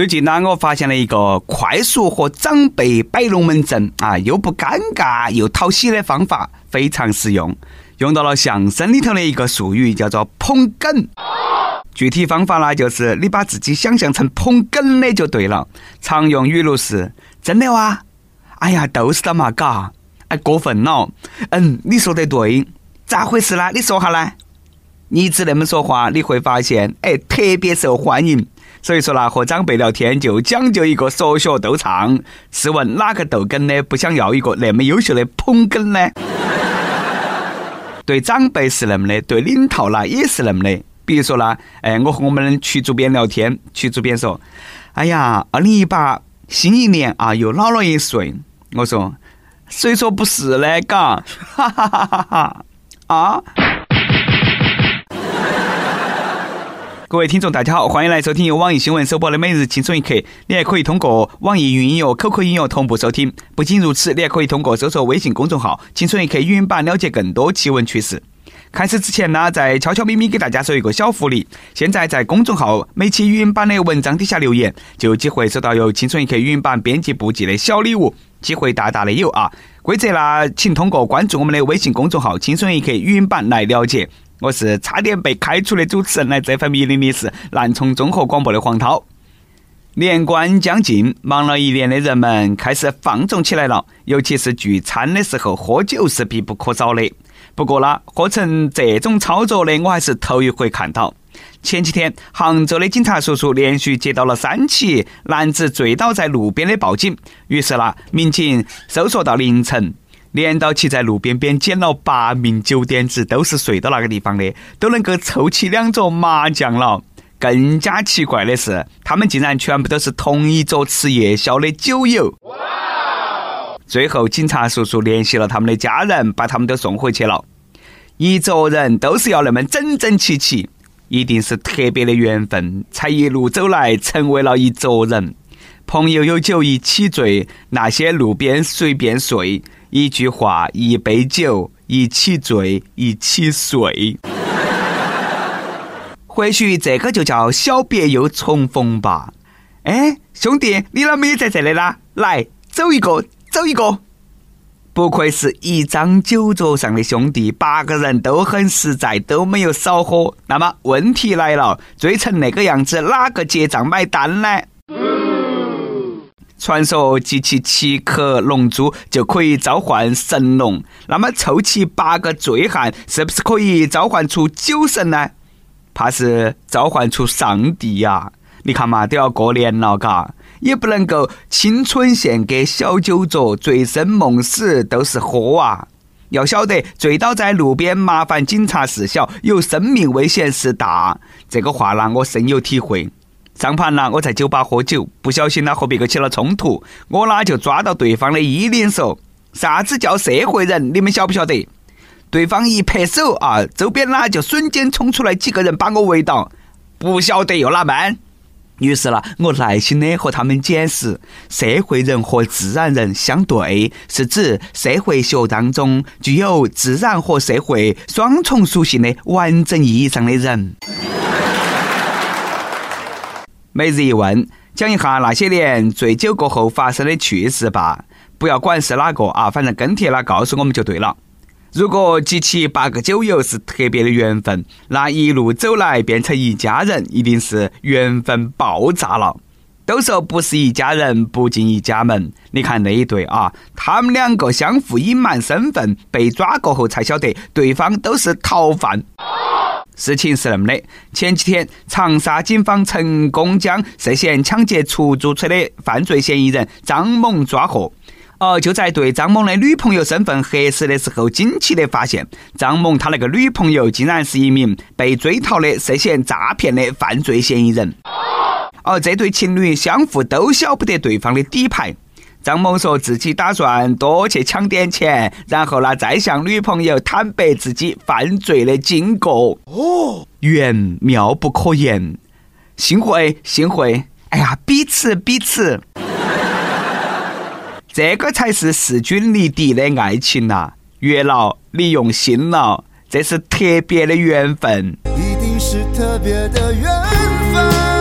最近呢，我发现了一个快速和长辈摆龙门阵啊，又不尴尬又讨喜的方法，非常实用。用到了相声里头的一个术语，叫做捧哏。具体方法呢，就是你把自己想象成捧哏的就对了。常用语录是：真的哇？哎呀，都是的嘛，嘎，哎，过分了。嗯，你说得对，咋回事呢？你说下来。你一直那么说话，你会发现，哎，特别受欢迎。所以说啦，和长辈聊天就讲究一个说学逗唱。试问哪个逗哏的不想要一个那么优秀的捧哏呢？对长辈是那么的，对领导呢也是那么的。比如说啦，哎，我和我们曲主编聊天，曲主编说：“哎呀，二零一八新一年啊，又老了一岁。”我说：“谁说不是呢？嘎，哈哈哈哈哈啊！”各位听众，大家好，欢迎来收听由网易新闻首播的《每日轻松一刻》。你还可以通过网易云音乐、QQ 音乐同步收听。不仅如此，你还可以通过搜索微信公众号“轻松一刻”语音版了解更多奇闻趣事。开始之前呢，再悄悄咪咪给大家说一个小福利：现在在公众号每期语音版的文章底下留言，就有机会收到由“轻松一刻”语音版编辑部寄的小礼物，机会大大的有啊！规则呢，请通过关注我们的微信公众号“轻松一刻”语音版来了解。我是差点被开除的主持人，来这份迷离的是南充综合广播的黄涛。年关将近，忙了一年的人们开始放纵起来了，尤其是聚餐的时候，喝酒是必不可少的。不过呢，喝成这种操作的，我还是头一回看到。前几天，杭州的警察叔叔连续接到了三起男子醉倒在路边的报警，于是呢，民警搜索到凌晨。连到起在路边边捡了八名酒点子，都是睡到那个地方的，都能够凑齐两桌麻将了。更加奇怪的是，他们竟然全部都是同一桌吃夜宵的酒友。最后，警察叔叔联系了他们的家人，把他们都送回去了。一桌人都是要那么整整齐齐，一定是特别的缘分，才一路走来成为了一桌人。朋友有酒一起醉，那些路边随便睡。一句话，一杯酒，一起醉，一起睡。或许这个就叫小别又重逢吧。哎，兄弟，你啷么也在这里啦？来，走一个，走一个。不愧是一张酒桌上的兄弟，八个人都很实在，都没有少喝。那么问题来了，醉成那个样子，哪个结账买单呢？传说集齐七颗龙珠就可以召唤神龙，那么凑齐八个醉汉是不是可以召唤出酒神呢？怕是召唤出上帝呀！你看嘛，都要过年了，嘎，也不能够青春献给小酒桌，醉生梦死都是喝啊！要晓得，醉倒在路边，麻烦警察事小，有生命危险事大。这个话呢，我深有体会。上盘了，我在酒吧喝酒，不小心呢和别个起了冲突，我呢就抓到对方的衣领说：“啥子叫社会人？你们晓不晓得？”对方一拍手啊，周边呢就瞬间冲出来几个人把我围到，不晓得又哪门？于是呢，我耐心的和他们解释：社会人和自然人相对，是指社会学当中具有自然和社会双重属性的完整意义上的人。每日一问，讲一下那些年醉酒过后发生的趣事吧。不要管是哪个啊，反正跟帖了告诉我们就对了。如果集齐八个酒友是特别的缘分，那一路走来变成一家人，一定是缘分爆炸了。都说不是一家人不进一家门，你看那一对啊，他们两个相互隐瞒身份，被抓过后才晓得对方都是逃犯。事情是那么的，前几天长沙警方成功将涉嫌抢劫出租车的犯罪嫌疑人张某抓获。而就在对张某的女朋友身份核实的时候，惊奇的发现张某他那个女朋友竟然是一名被追逃的涉嫌诈骗的犯罪嫌疑人。而这对情侣相互都晓不得对方的底牌。张某说自己打算多去抢点钱，然后呢再向女朋友坦白自己犯罪的经过。哦，缘妙不可言，幸会幸会。哎呀，彼此彼此，这个才是势均力敌的爱情呐！月老，你用心了，这是特别的缘分。一定是特别的缘分，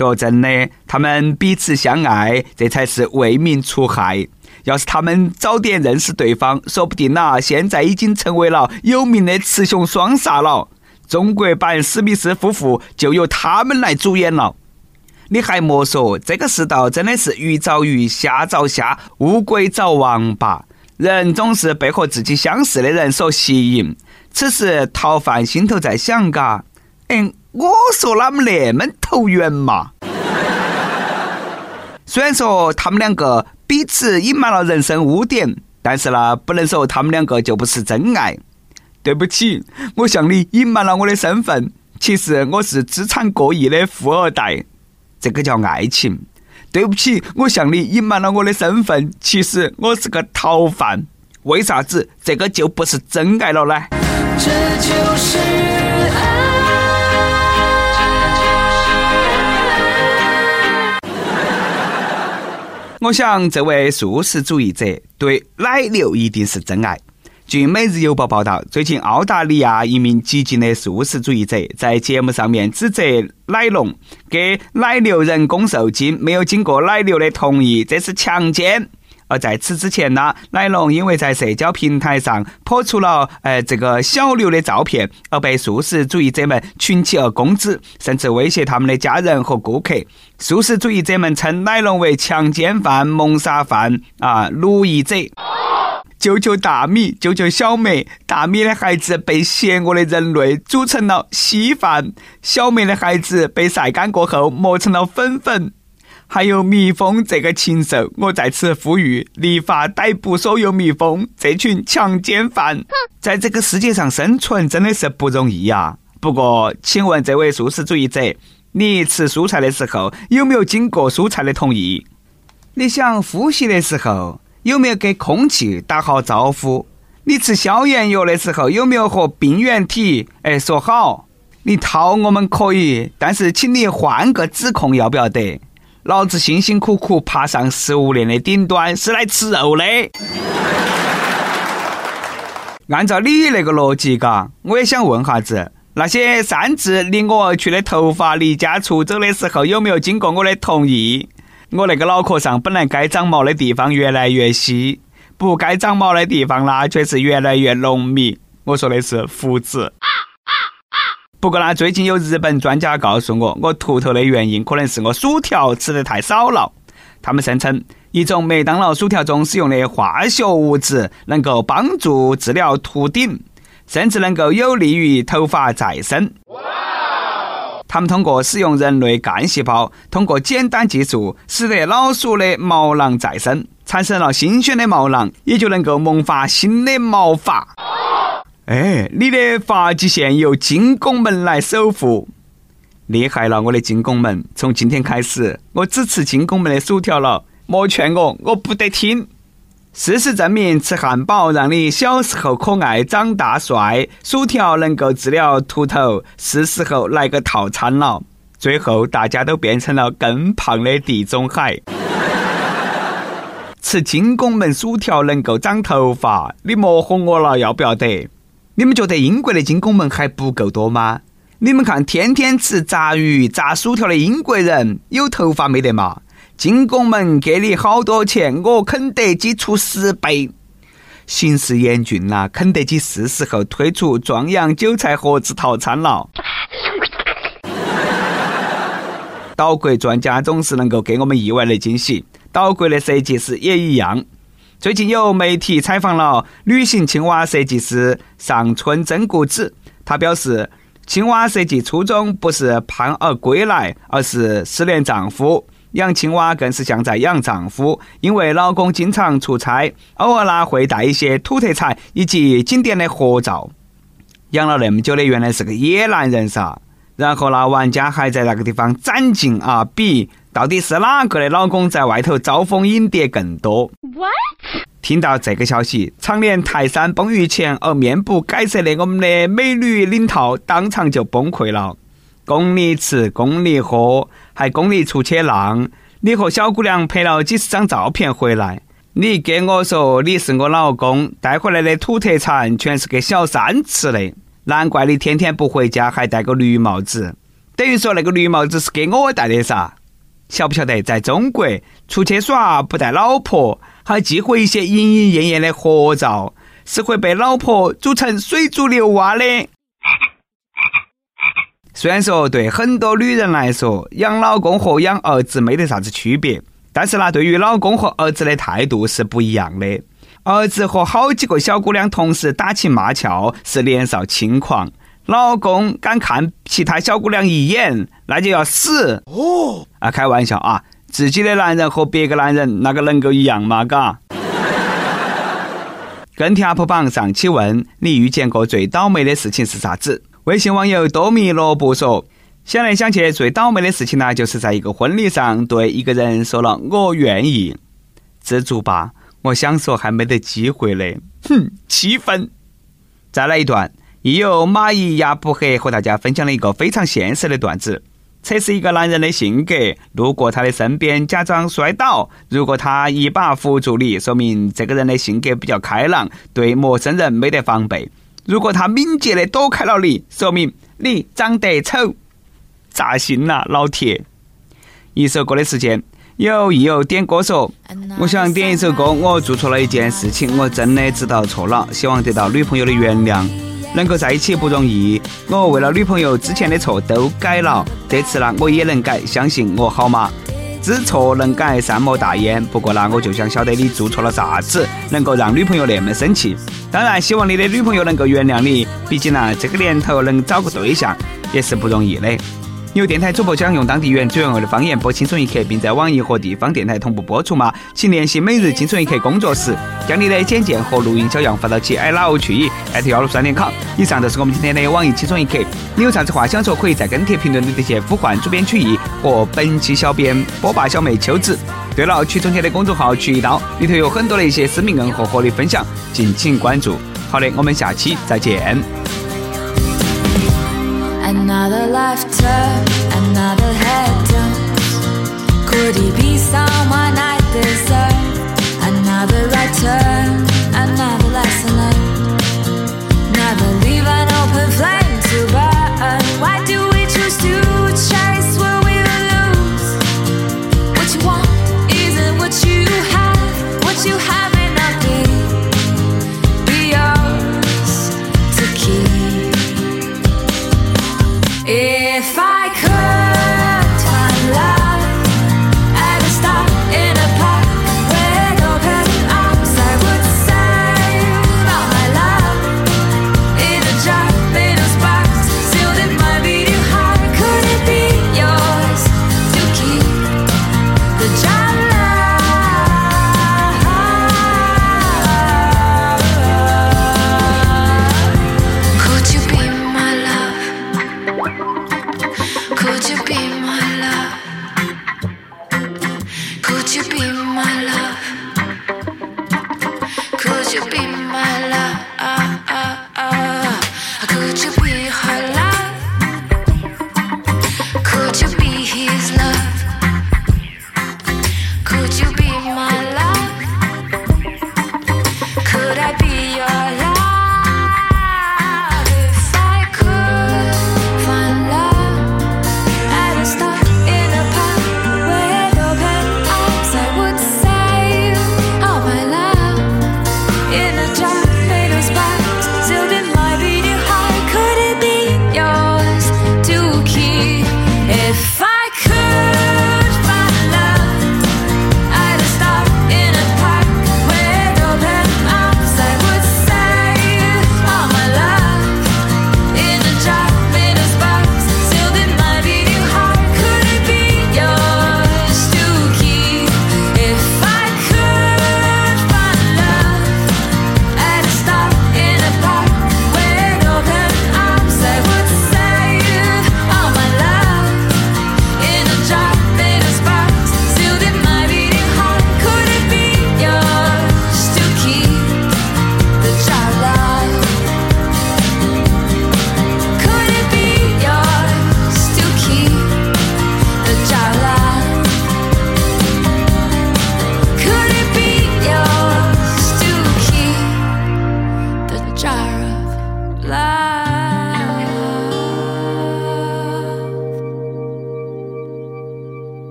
说真的，他们彼此相爱，这才是为民除害。要是他们早点认识对方，说不定呐，现在已经成为了有名的雌雄双煞了。中国版史密斯夫妇就由他们来主演了。你还莫说，这个世道真的是鱼找鱼，虾找虾，乌龟找王八。人总是被和自己相似的人所吸引。此时逃犯心头在想：嘎，哎，我说哪么那么投缘嘛？虽然说他们两个彼此隐瞒了人生污点，但是呢，不能说他们两个就不是真爱。对不起，我向你隐瞒了我的身份，其实我是资产过亿的富二代，这个叫爱情。对不起，我向你隐瞒了我的身份，其实我是个逃犯。为啥子这个就不是真爱了呢？这就是我想，这位素食主义者对奶牛一定是真爱。据《每日邮报》报道，最近澳大利亚一名激进的素食主义者在节目上面指责奶农给奶牛人工受精没有经过奶牛的同意，这是强奸。而在此之前呢，奶龙因为在社交平台上抛出了呃这个小牛的照片，而被素食主义者们群起而攻之，甚至威胁他们的家人和顾客。素食主义者们称奶龙为强奸犯、谋杀犯啊，奴役者。救救大米，救救小梅！大米的孩子被邪恶的人类煮成了稀饭，小梅的孩子被晒干过后磨成了粉粉。还有蜜蜂这个禽兽，我在此呼吁立法逮捕所有蜜蜂这群强奸犯。在这个世界上生存真的是不容易呀。不过，请问这位素食主义者，你吃蔬菜的时候有没有经过蔬菜的同意？你想呼吸的时候？有没有给空气打好招呼？你吃消炎药的时候有没有和病原体哎说好？你掏我们可以，但是请你换个指控要不要得？老子辛辛苦苦爬上食物链的顶端是来吃肉的。按照你那个逻辑，嘎，我也想问哈子，那些擅自领我去的头发离家出走的时候有没有经过我的同意？我那个脑壳上本来该长毛的地方越来越稀，不该长毛的地方呢却是越来越浓密。我说的是胡子。不过呢，最近有日本专家告诉我，我秃头的原因可能是我薯条吃的太少了。他们声称，一种麦当劳薯条中使用的化学物质能够帮助治疗秃顶，甚至能够有利于头发再生。他们通过使用人类干细胞，通过简单技术，使得老鼠的毛囊再生，产生了新鲜的毛囊，也就能够萌发新的毛发。哎，你的发际线由金拱门来守护，厉害了，我的金拱门！从今天开始，我只吃金拱门的薯条了。莫劝我，我不得听。事实证明，吃汉堡让你小时候可爱，长大帅。薯条能够治疗秃头，是时候来个套餐了。最后，大家都变成了更胖的地中海。吃金拱门薯条能够长头发，你莫哄我了，要不要得？你们觉得英国的金拱门还不够多吗？你们看，天天吃炸鱼、炸薯条的英国人有头发没得嘛？进拱门给你好多钱，我肯德基出十倍。形势严峻呐，肯德基是时候推出壮阳韭菜盒子套餐了。岛国专家总是能够给我们意外的惊喜，岛国的设计师也一样。最近有媒体采访了旅行青蛙设计师上村真谷子，他表示，青蛙设计初衷不是盼儿归来，而是思念丈夫。养青蛙更是像在养丈夫，因为老公经常出差，偶尔呢会带一些土特产以及景点的合照。养了那么久的，原来是个野男人噻。然后呢，玩家还在那个地方攒劲啊，比到底是哪个的老公在外头招蜂引蝶更多？What？听到这个消息，常年泰山崩于前而面不改色的我们的美女领套当场就崩溃了。供你吃，供你喝，还供你出去浪。你和小姑娘拍了几十张照片回来，你给我说你是我老公，带回来的土特产全是给小三吃的。难怪你天天不回家，还戴个绿帽子。等于说那个绿帽子是给我戴的噻。晓不晓得，在中国出去耍不带老婆，还忌讳一些莺莺燕燕的合照，是会被老婆煮成水煮牛蛙的。虽然说对很多女人来说，养老公和养儿子没得啥子区别，但是呢，对于老公和儿子的态度是不一样的。儿子和好几个小姑娘同时打情骂俏，是年少轻狂；老公敢看其他小姑娘一眼，那就要死。哦，啊，开玩笑啊，自己的男人和别个男人那个能够一样吗？嘎。跟帖 UP 榜上期问你遇见过最倒霉的事情是啥子？微信网友多米萝卜说：“想来想去，最倒霉的事情呢，就是在一个婚礼上对一个人说了‘我愿意’，知足吧。我想说还没得机会嘞，哼，七分。再来一段，亦有蚂蚁牙不黑和大家分享了一个非常现实的段子：测试一个男人的性格，路过他的身边假装摔倒，如果他一把扶住你，说明这个人的性格比较开朗，对陌生人没得防备。”如果他敏捷的躲开了你，说明你长得丑，扎心了，老铁。一首歌的时间，有亦有点歌说，我想点一首歌。我做错了一件事情，我真的知道错了，希望得到女朋友的原谅。能够在一起不容易，我为了女朋友之前的错都改了，这次呢我也能改，相信我好吗？知错能改，善莫大焉。不过呢，我就想晓得你做错了啥子，能够让女朋友那么生气。当然，希望你的女朋友能够原谅你。毕竟呢，这个年头能找个对象也是不容易的。有电台主播想用当地原汁原味的方言播《青春一刻》，并在网易和地方电台同步播出吗？请联系每日《青春一刻》工作室，将你的简介和录音小样发到其 i love 去 at 幺六三点 com。以上就是我们今天的网易《青春一刻》，你有啥子话想说，可以在跟帖评论里直接呼唤主编曲艺和本期小编波霸小妹秋子。对了，曲中间的公众号“曲一刀”里头有很多的一些私密硬和合理分享，敬请关注。好的，我们下期再见。Another life If I could